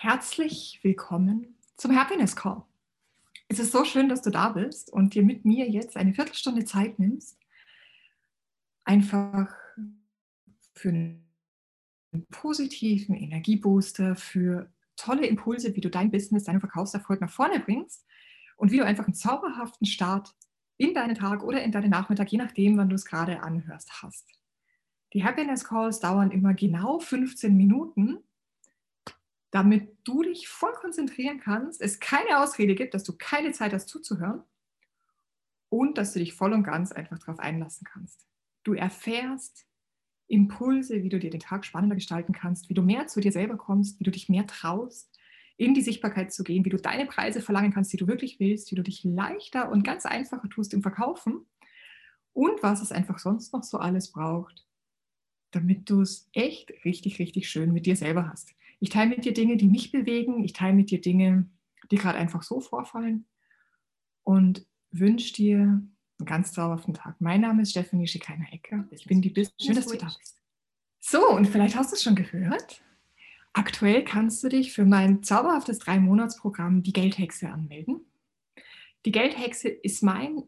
Herzlich willkommen zum Happiness Call. Es ist so schön, dass du da bist und dir mit mir jetzt eine Viertelstunde Zeit nimmst, einfach für einen positiven Energiebooster, für tolle Impulse, wie du dein Business, deinen Verkaufserfolg nach vorne bringst und wie du einfach einen zauberhaften Start in deinen Tag oder in deinen Nachmittag, je nachdem, wann du es gerade anhörst, hast. Die Happiness Calls dauern immer genau 15 Minuten damit du dich voll konzentrieren kannst, es keine Ausrede gibt, dass du keine Zeit hast zuzuhören und dass du dich voll und ganz einfach darauf einlassen kannst. Du erfährst Impulse, wie du dir den Tag spannender gestalten kannst, wie du mehr zu dir selber kommst, wie du dich mehr traust, in die Sichtbarkeit zu gehen, wie du deine Preise verlangen kannst, die du wirklich willst, wie du dich leichter und ganz einfacher tust im Verkaufen und was es einfach sonst noch so alles braucht, damit du es echt richtig, richtig schön mit dir selber hast. Ich teile mit dir Dinge, die mich bewegen. Ich teile mit dir Dinge, die gerade einfach so vorfallen. Und wünsche dir einen ganz zauberhaften Tag. Mein Name ist Stephanie Schikainer-Ecker. Ich bin die Business. Schön, dass du da bist. So, und vielleicht hast du es schon gehört. Aktuell kannst du dich für mein zauberhaftes Drei-Monats-Programm Die Geldhexe anmelden. Die Geldhexe ist mein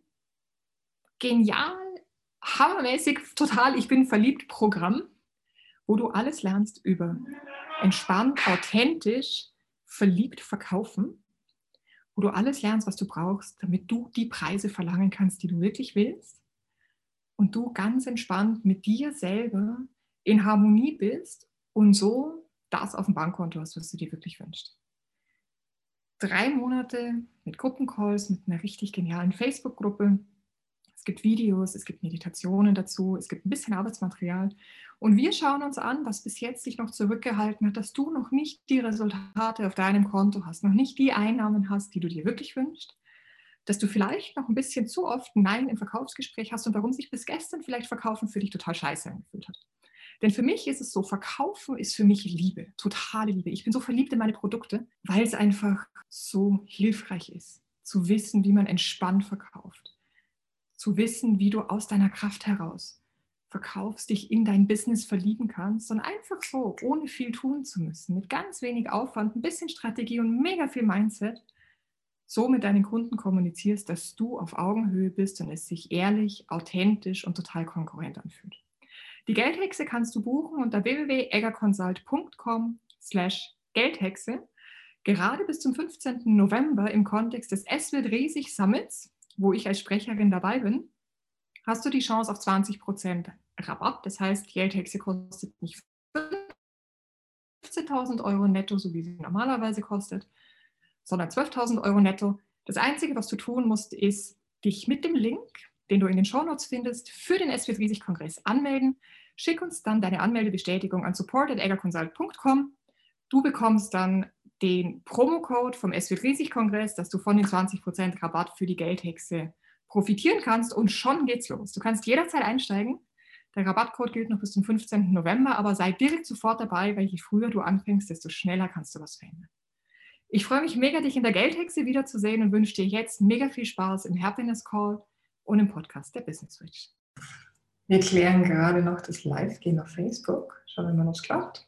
genial, hammermäßig, total, ich bin verliebt Programm, wo du alles lernst über entspannt, authentisch, verliebt verkaufen, wo du alles lernst, was du brauchst, damit du die Preise verlangen kannst, die du wirklich willst und du ganz entspannt mit dir selber in Harmonie bist und so das auf dem Bankkonto hast, was du dir wirklich wünschst. Drei Monate mit Gruppencalls, mit einer richtig genialen Facebook-Gruppe, es gibt Videos, es gibt Meditationen dazu, es gibt ein bisschen Arbeitsmaterial. Und wir schauen uns an, was bis jetzt dich noch zurückgehalten hat, dass du noch nicht die Resultate auf deinem Konto hast, noch nicht die Einnahmen hast, die du dir wirklich wünschst, dass du vielleicht noch ein bisschen zu oft Nein im Verkaufsgespräch hast und warum sich bis gestern vielleicht Verkaufen für dich total scheiße angefühlt hat. Denn für mich ist es so, Verkaufen ist für mich Liebe, totale Liebe. Ich bin so verliebt in meine Produkte, weil es einfach so hilfreich ist, zu wissen, wie man entspannt verkauft zu wissen, wie du aus deiner Kraft heraus verkaufst, dich in dein Business verlieben kannst und einfach so, ohne viel tun zu müssen, mit ganz wenig Aufwand, ein bisschen Strategie und mega viel Mindset, so mit deinen Kunden kommunizierst, dass du auf Augenhöhe bist und es sich ehrlich, authentisch und total konkurrent anfühlt. Die Geldhexe kannst du buchen unter www.eggerconsult.com slash Geldhexe. Gerade bis zum 15. November im Kontext des Es wird riesig Summits wo ich als Sprecherin dabei bin, hast du die Chance auf 20% Rabatt. Das heißt, die Geldhexe kostet nicht 15.000 Euro netto, so wie sie normalerweise kostet, sondern 12.000 Euro netto. Das Einzige, was du tun musst, ist, dich mit dem Link, den du in den Shownotes findest, für den SW Riesig Kongress anmelden. Schick uns dann deine Anmeldebestätigung an support.eggerconsult.com. Du bekommst dann den Promocode vom SW Riesig Kongress, dass du von den 20% Rabatt für die Geldhexe profitieren kannst und schon geht's los. Du kannst jederzeit einsteigen. Der Rabattcode gilt noch bis zum 15. November, aber sei direkt sofort dabei, weil je früher du anfängst, desto schneller kannst du was verändern. Ich freue mich mega, dich in der Geldhexe wiederzusehen und wünsche dir jetzt mega viel Spaß im Happiness Call und im Podcast der Business Switch. Wir klären gerade noch das Live-Gehen auf Facebook. Schauen wir mal, ob es klappt.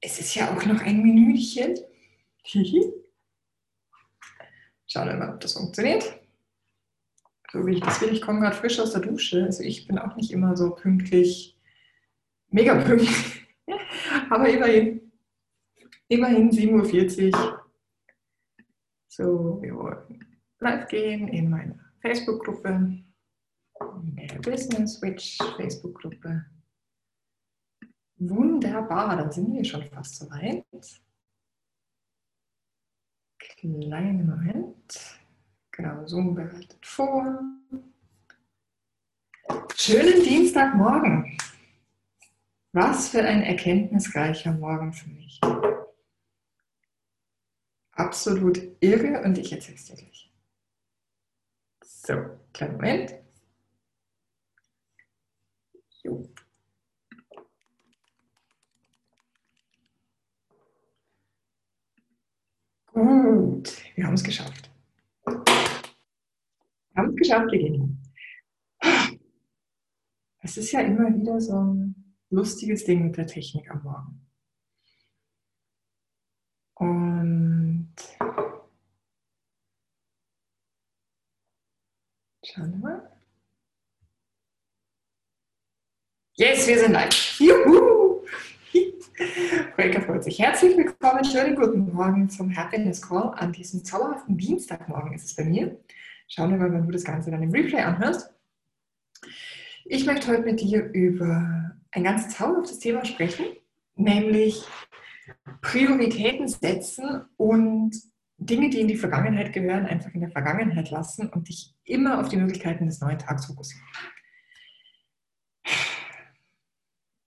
Es ist ja auch noch ein Minütchen. Schauen wir mal, ob das funktioniert. So wie ich das will, ich komme gerade frisch aus der Dusche. Also ich bin auch nicht immer so pünktlich, mega pünktlich. Aber immerhin, immerhin 7.40 Uhr. So, wir wollen live gehen in meine Facebook-Gruppe, in der Business Switch Facebook-Gruppe. Wunderbar, dann sind wir schon fast soweit. Kleinen Moment. Genau, Zoom bereitet vor. Schönen Dienstagmorgen. Was für ein erkenntnisreicher Morgen für mich. Absolut irre und ich erzähle es dir gleich. So, kleinen Moment. Jo. Gut, wir haben es geschafft. Wir haben es geschafft, gehen. Es ist ja immer wieder so ein lustiges Ding mit der Technik am Morgen. Und schauen wir mal. Yes, wir sind live. Juhu! Volker freut sich. Herzlich willkommen, schönen guten Morgen zum Happiness Call an diesem zauberhaften Dienstagmorgen ist es bei mir. Schauen wir mal, wann du das Ganze dann im Replay anhörst. Ich möchte heute mit dir über ein ganz zauberhaftes Thema sprechen, nämlich Prioritäten setzen und Dinge, die in die Vergangenheit gehören, einfach in der Vergangenheit lassen und dich immer auf die Möglichkeiten des neuen Tags fokussieren.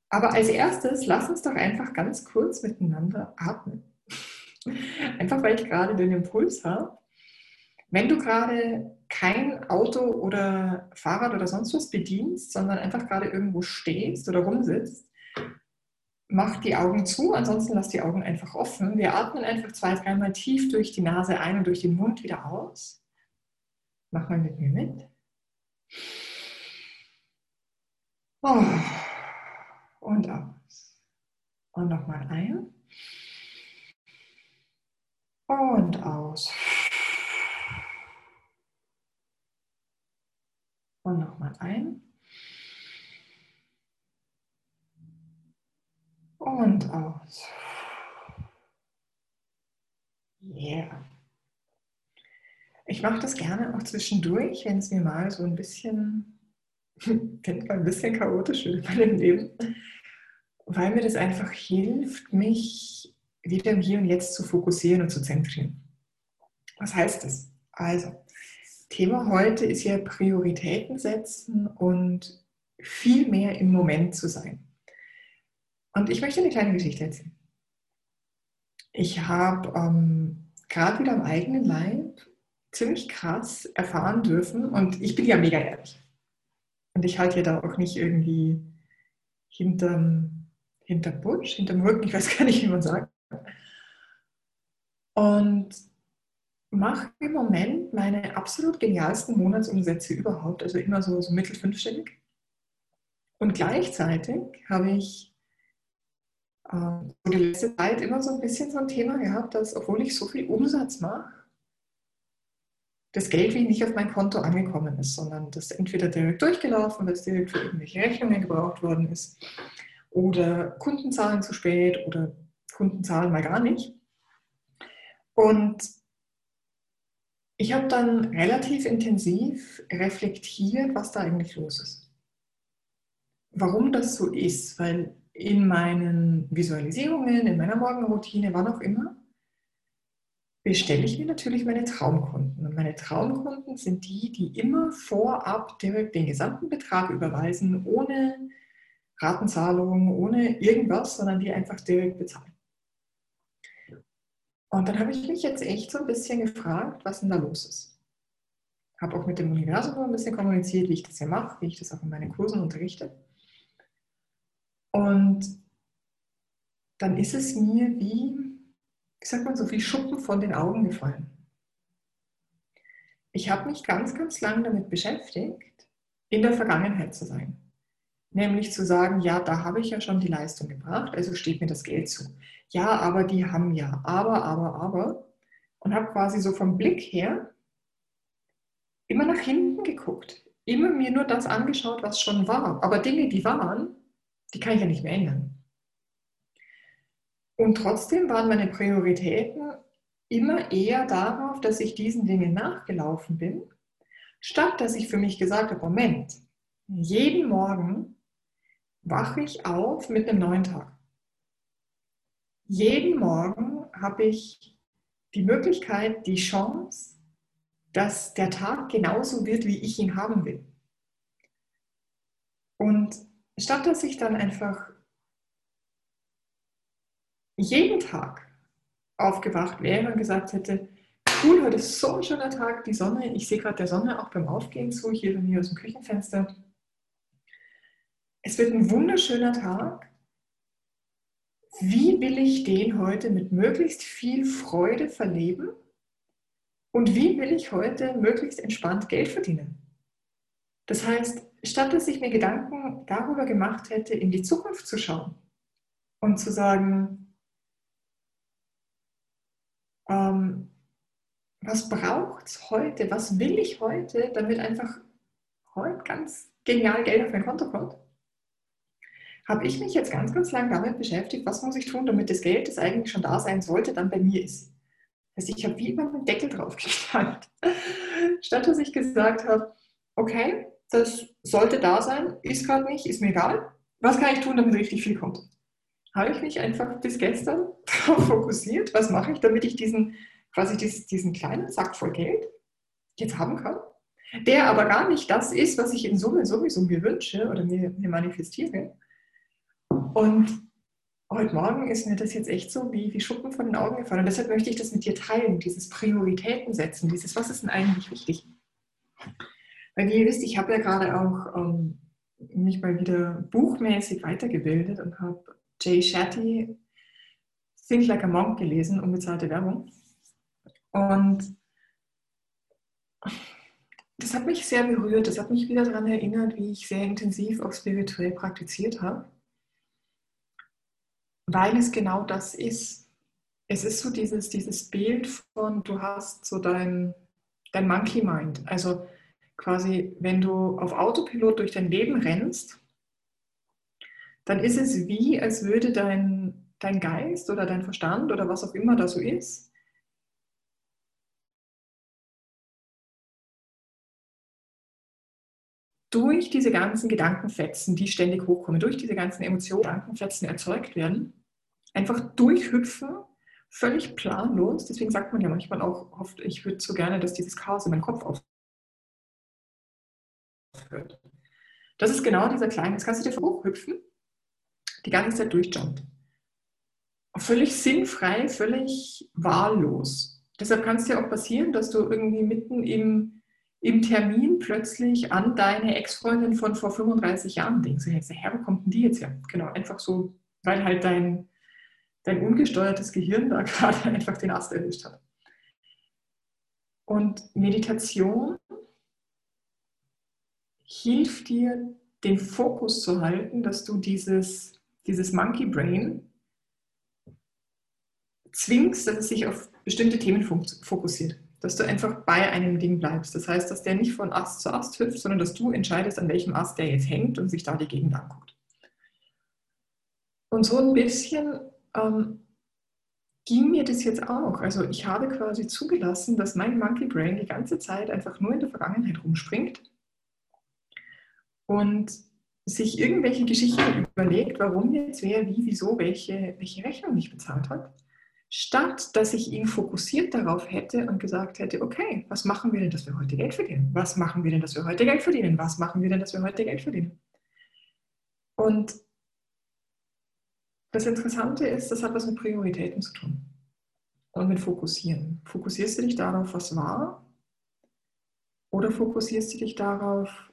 Aber als erstes, lass uns doch einfach ganz kurz miteinander atmen. Einfach weil ich gerade den Impuls habe, wenn du gerade kein Auto oder Fahrrad oder sonst was bedienst, sondern einfach gerade irgendwo stehst oder rumsitzt, mach die Augen zu, ansonsten lass die Augen einfach offen. Wir atmen einfach zwei, dreimal tief durch die Nase ein und durch den Mund wieder aus. Mach mal mit mir mit. Oh. Und aus. Und nochmal ein. Und aus. Und nochmal ein. Und aus. Yeah. Ich mache das gerne auch zwischendurch, wenn es mir mal so ein bisschen, ein bisschen chaotisch wird in meinem Leben, weil mir das einfach hilft, mich wieder im Hier und Jetzt zu fokussieren und zu zentrieren. Was heißt das? Also, Thema heute ist ja Prioritäten setzen und viel mehr im Moment zu sein. Und ich möchte eine kleine Geschichte erzählen. Ich habe ähm, gerade wieder am eigenen Leib ziemlich krass erfahren dürfen und ich bin ja mega ehrlich. Und ich halte ja da auch nicht irgendwie hinterm, hinterm Busch, hinterm Rücken, ich weiß gar nicht, wie man sagt. Und mache im Moment meine absolut genialsten Monatsumsätze überhaupt, also immer so, so mittel fünfstellig. Und gleichzeitig habe ich äh, so die letzte Zeit immer so ein bisschen so ein Thema gehabt, dass obwohl ich so viel Umsatz mache, das Geld wie nicht auf mein Konto angekommen ist, sondern das entweder direkt durchgelaufen, es direkt für irgendwelche Rechnungen gebraucht worden ist, oder Kunden zahlen zu spät oder Kunden zahlen mal gar nicht. Und ich habe dann relativ intensiv reflektiert, was da eigentlich los ist. Warum das so ist, weil in meinen Visualisierungen, in meiner Morgenroutine, wann auch immer, bestelle ich mir natürlich meine Traumkunden. Und meine Traumkunden sind die, die immer vorab direkt den gesamten Betrag überweisen, ohne Ratenzahlung, ohne irgendwas, sondern die einfach direkt bezahlen. Und dann habe ich mich jetzt echt so ein bisschen gefragt, was denn da los ist. Habe auch mit dem Universum ein bisschen kommuniziert, wie ich das hier mache, wie ich das auch in meinen Kursen unterrichte. Und dann ist es mir wie, wie sagt man so, wie Schuppen von den Augen gefallen. Ich habe mich ganz, ganz lang damit beschäftigt, in der Vergangenheit zu sein. Nämlich zu sagen, ja, da habe ich ja schon die Leistung gebracht, also steht mir das Geld zu. Ja, aber die haben ja, aber, aber, aber. Und habe quasi so vom Blick her immer nach hinten geguckt. Immer mir nur das angeschaut, was schon war. Aber Dinge, die waren, die kann ich ja nicht mehr ändern. Und trotzdem waren meine Prioritäten immer eher darauf, dass ich diesen Dingen nachgelaufen bin, statt dass ich für mich gesagt habe, Moment, jeden Morgen wache ich auf mit einem neuen Tag. Jeden Morgen habe ich die Möglichkeit, die Chance, dass der Tag genauso wird, wie ich ihn haben will. Und statt dass ich dann einfach jeden Tag aufgewacht wäre und gesagt hätte, cool, heute ist so ein schöner Tag, die Sonne, ich sehe gerade der Sonne auch beim Aufgehen zu, hier bei mir aus dem Küchenfenster. Es wird ein wunderschöner Tag. Wie will ich den heute mit möglichst viel Freude verleben? Und wie will ich heute möglichst entspannt Geld verdienen? Das heißt, statt dass ich mir Gedanken darüber gemacht hätte, in die Zukunft zu schauen und zu sagen, ähm, was braucht es heute, was will ich heute, damit einfach heute ganz genial Geld auf mein Konto kommt, habe ich mich jetzt ganz, ganz lang damit beschäftigt, was muss ich tun, damit das Geld, das eigentlich schon da sein sollte, dann bei mir ist. Also ich habe wie immer einen Deckel drauf geknallt. Statt dass ich gesagt habe, okay, das sollte da sein, ist gerade nicht, ist mir egal. Was kann ich tun, damit richtig viel kommt? Habe ich mich einfach bis gestern darauf fokussiert, was mache ich, damit ich diesen, quasi diesen kleinen Sack voll Geld jetzt haben kann, der aber gar nicht das ist, was ich in Summe sowieso mir wünsche oder mir, mir manifestiere. Und heute Morgen ist mir das jetzt echt so wie, wie Schuppen von den Augen gefallen. Und deshalb möchte ich das mit dir teilen, dieses Prioritäten setzen, dieses, was ist denn eigentlich wichtig? Weil wie ihr wisst, ich habe ja gerade auch ähm, mich mal wieder buchmäßig weitergebildet und habe Jay Shetty Think Like a Monk gelesen, unbezahlte Werbung. Und das hat mich sehr berührt, das hat mich wieder daran erinnert, wie ich sehr intensiv auch spirituell praktiziert habe weil es genau das ist. Es ist so dieses, dieses Bild von, du hast so dein, dein Monkey Mind. Also quasi, wenn du auf Autopilot durch dein Leben rennst, dann ist es wie, als würde dein, dein Geist oder dein Verstand oder was auch immer da so ist, durch diese ganzen Gedankenfetzen, die ständig hochkommen, durch diese ganzen Emotionen, Gedankenfetzen erzeugt werden, einfach durchhüpfen, völlig planlos. Deswegen sagt man ja manchmal auch oft, ich würde so gerne, dass dieses Chaos in meinem Kopf aufhört. Das ist genau dieser kleine, jetzt kannst du dir hochhüpfen, die ganze Zeit durchjumpt. Völlig sinnfrei, völlig wahllos. Deshalb kann es dir auch passieren, dass du irgendwie mitten im, im Termin plötzlich an deine Ex-Freundin von vor 35 Jahren denkst. Du denkst, Herr, wo kommt denn die jetzt her? Genau, einfach so, weil halt dein, dein ungesteuertes Gehirn da gerade einfach den Ast erwischt hat. Und Meditation hilft dir, den Fokus zu halten, dass du dieses, dieses Monkey Brain zwingst, dass es sich auf bestimmte Themen fokussiert. Dass du einfach bei einem Ding bleibst. Das heißt, dass der nicht von Ast zu Ast hüpft, sondern dass du entscheidest, an welchem Ast der jetzt hängt und sich da die Gegend anguckt. Und so ein bisschen ähm, ging mir das jetzt auch. Also ich habe quasi zugelassen, dass mein Monkey Brain die ganze Zeit einfach nur in der Vergangenheit rumspringt und sich irgendwelche Geschichten überlegt, warum jetzt wer, wie, wieso, welche, welche Rechnung nicht bezahlt hat, statt dass ich ihn fokussiert darauf hätte und gesagt hätte, okay, was machen wir denn, dass wir heute Geld verdienen? Was machen wir denn, dass wir heute Geld verdienen? Was machen wir denn, dass wir heute Geld verdienen? Und das Interessante ist, das hat was mit Prioritäten zu tun und mit Fokussieren. Fokussierst du dich darauf, was war? Oder fokussierst du dich darauf,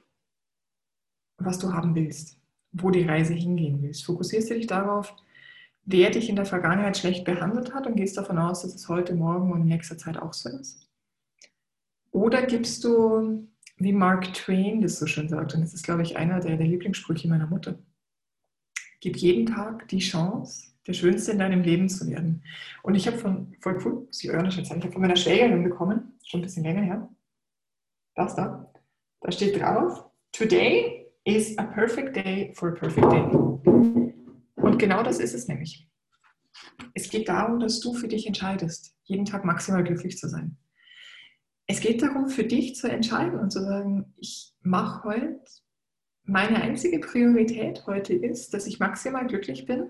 was du haben willst, wo die Reise hingehen willst? Fokussierst du dich darauf, wer dich in der Vergangenheit schlecht behandelt hat und gehst davon aus, dass es heute, morgen und in nächster Zeit auch so ist? Oder gibst du, wie Mark Twain das so schön sagt, und das ist, glaube ich, einer der, der Lieblingssprüche meiner Mutter, Gib jeden Tag die Chance, der Schönste in deinem Leben zu werden. Und ich habe von, voll cool, Sie hören das jetzt ich habe von meiner Schwägerin bekommen, schon ein bisschen länger her, das da, da steht drauf, Today is a perfect day for a perfect day. Und genau das ist es nämlich. Es geht darum, dass du für dich entscheidest, jeden Tag maximal glücklich zu sein. Es geht darum, für dich zu entscheiden und zu sagen, ich mache heute meine einzige Priorität heute ist, dass ich maximal glücklich bin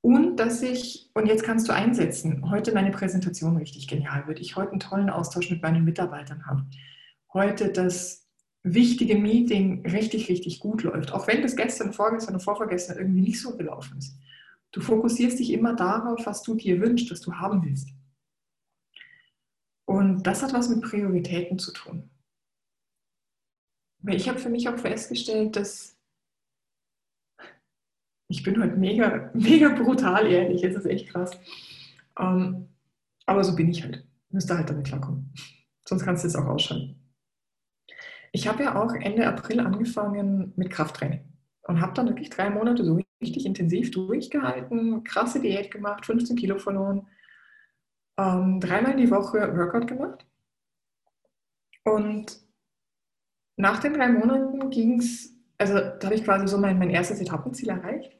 und dass ich, und jetzt kannst du einsetzen, heute meine Präsentation richtig genial wird, ich heute einen tollen Austausch mit meinen Mitarbeitern habe, heute das wichtige Meeting richtig, richtig gut läuft, auch wenn das gestern, vorgestern und vorvergestern irgendwie nicht so gelaufen ist. Du fokussierst dich immer darauf, was du dir wünschst, was du haben willst. Und das hat was mit Prioritäten zu tun. Ich habe für mich auch festgestellt, dass ich bin heute mega, mega brutal ehrlich, es ist echt krass. Ähm, aber so bin ich halt. Müsste halt damit klarkommen. Sonst kannst du es auch ausschalten. ich habe ja auch Ende April angefangen mit Krafttraining und habe dann wirklich drei Monate so richtig intensiv durchgehalten, krasse Diät gemacht, 15 Kilo verloren, ähm, dreimal die Woche Workout gemacht. Und nach den drei Monaten ging es, also da habe ich quasi so mein, mein erstes Etappenziel erreicht.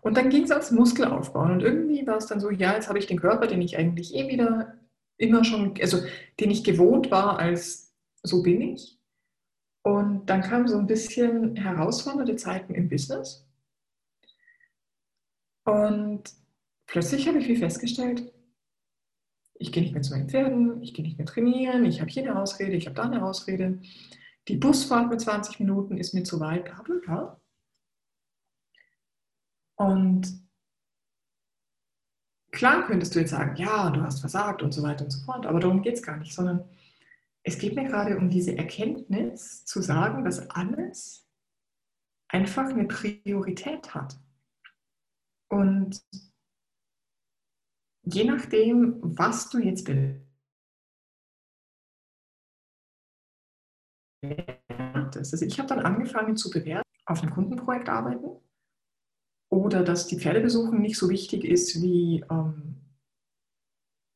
Und dann ging es ans Muskelaufbauen. Und irgendwie war es dann so, ja, jetzt habe ich den Körper, den ich eigentlich eh wieder immer schon, also den ich gewohnt war als so bin ich. Und dann kamen so ein bisschen herausfordernde Zeiten im Business. Und plötzlich habe ich wie festgestellt, ich gehe nicht mehr zu meinen Pferden, ich gehe nicht mehr trainieren, ich habe hier eine Ausrede, ich habe da eine Ausrede. Die Busfahrt mit 20 Minuten ist mir zu weit, bla bla bla. Und klar könntest du jetzt sagen, ja, du hast versagt und so weiter und so fort, aber darum geht es gar nicht, sondern es geht mir gerade um diese Erkenntnis zu sagen, dass alles einfach eine Priorität hat. Und je nachdem, was du jetzt bewertest, also ich habe dann angefangen zu bewerten, auf einem Kundenprojekt arbeiten oder dass die Pferdebesuchung nicht so wichtig ist wie ähm,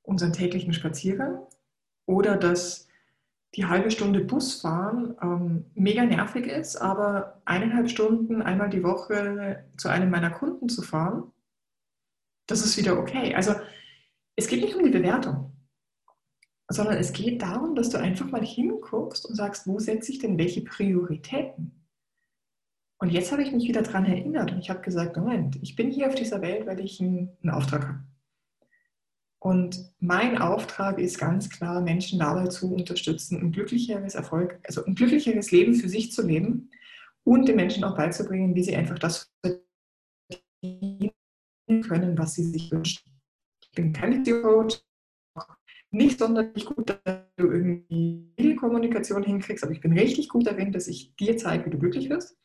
unseren täglichen Spaziergang oder dass die halbe Stunde Busfahren ähm, mega nervig ist, aber eineinhalb Stunden einmal die Woche zu einem meiner Kunden zu fahren, das ist wieder okay. Also es geht nicht um die Bewertung, sondern es geht darum, dass du einfach mal hinguckst und sagst, wo setze ich denn welche Prioritäten? Und jetzt habe ich mich wieder daran erinnert und ich habe gesagt, Moment, ich bin hier auf dieser Welt, weil ich einen, einen Auftrag habe. Und mein Auftrag ist ganz klar, Menschen dabei zu unterstützen, ein glücklicheres Erfolg, also ein glücklicheres Leben für sich zu leben und den Menschen auch beizubringen, wie sie einfach das verdienen können, was sie sich wünschen. Ich bin kein Coach, nicht sonderlich gut, dass du irgendwie Kommunikation hinkriegst, aber ich bin richtig gut darin, dass ich dir zeige, wie du glücklich wirst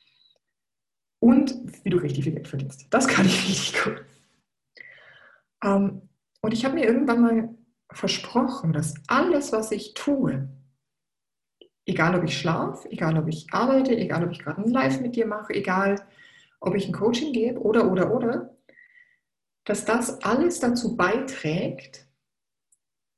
und wie du richtig viel Geld verdienst. Das kann ich richtig gut. Ähm, und ich habe mir irgendwann mal versprochen, dass alles, was ich tue, egal ob ich schlafe, egal ob ich arbeite, egal ob ich gerade ein Live mit dir mache, egal ob ich ein Coaching gebe oder, oder, oder, dass das alles dazu beiträgt,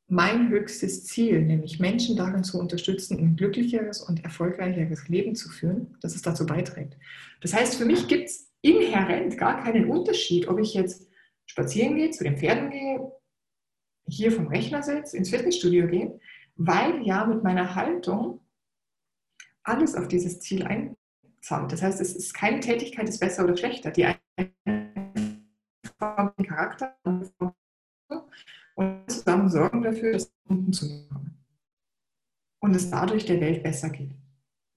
mein höchstes Ziel, nämlich Menschen darin zu unterstützen, ein glücklicheres und erfolgreicheres Leben zu führen, dass es dazu beiträgt. Das heißt, für mich gibt es inhärent gar keinen Unterschied, ob ich jetzt spazieren gehe, zu den Pferden gehe, hier vom Rechner sitze, ins Fitnessstudio gehe, weil ja mit meiner Haltung alles auf dieses Ziel einzahlt. Das heißt, es ist keine Tätigkeit, ist besser oder schlechter. Die eine den Charakter und zusammen sorgen dafür, dass Kunden zu kommen. Und es dadurch der Welt besser geht.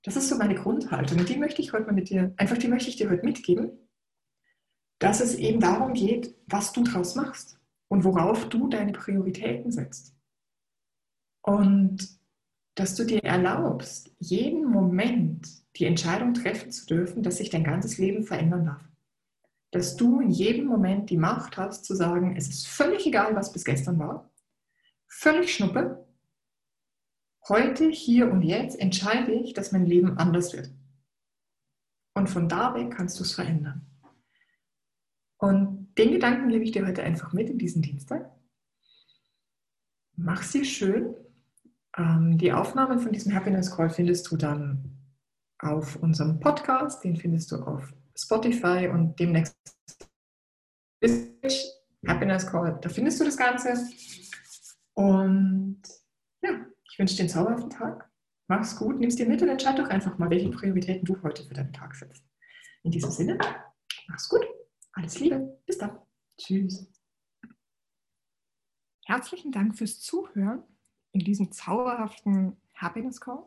Das ist so meine Grundhaltung. Und die möchte ich heute mal mit dir, einfach die möchte ich dir heute mitgeben, dass es eben darum geht, was du draus machst und worauf du deine Prioritäten setzt. Und dass du dir erlaubst, jeden Moment die Entscheidung treffen zu dürfen, dass sich dein ganzes Leben verändern darf. Dass du in jedem Moment die Macht hast zu sagen, es ist völlig egal, was bis gestern war, völlig schnuppe. Heute, hier und jetzt entscheide ich, dass mein Leben anders wird. Und von da weg kannst du es verändern. Und den Gedanken gebe ich dir heute einfach mit in diesen Dienstag. Mach sie schön. Ähm, die Aufnahmen von diesem Happiness Call findest du dann auf unserem Podcast. Den findest du auf Spotify und demnächst Happiness Call. Da findest du das Ganze. Und ja, ich wünsche dir einen zauberhaften Tag. Mach's gut, nimm's dir mit und entscheid doch einfach mal, welche Prioritäten du heute für deinen Tag setzt. In diesem Sinne, mach's gut. Alles Liebe. Bis dann. Tschüss. Herzlichen Dank fürs Zuhören in diesem zauberhaften Happiness Call,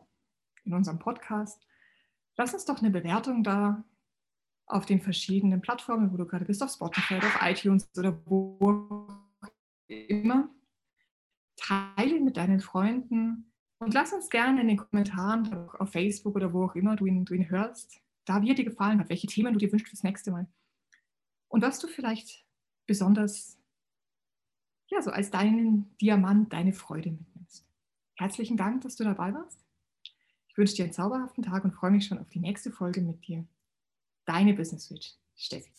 in unserem Podcast. Lass uns doch eine Bewertung da auf den verschiedenen Plattformen, wo du gerade bist, auf Spotify, auf iTunes oder wo immer. Teile mit deinen Freunden und lass uns gerne in den Kommentaren auf Facebook oder wo auch immer du ihn, du ihn hörst, da wie er dir gefallen hat, welche Themen du dir wünschst fürs nächste Mal und was du vielleicht besonders, ja, so als deinen Diamant, deine Freude mitnimmst. Herzlichen Dank, dass du dabei warst Ich wünsche dir einen zauberhaften Tag und freue mich schon auf die nächste Folge mit dir. Deine Business Switch, Steffi.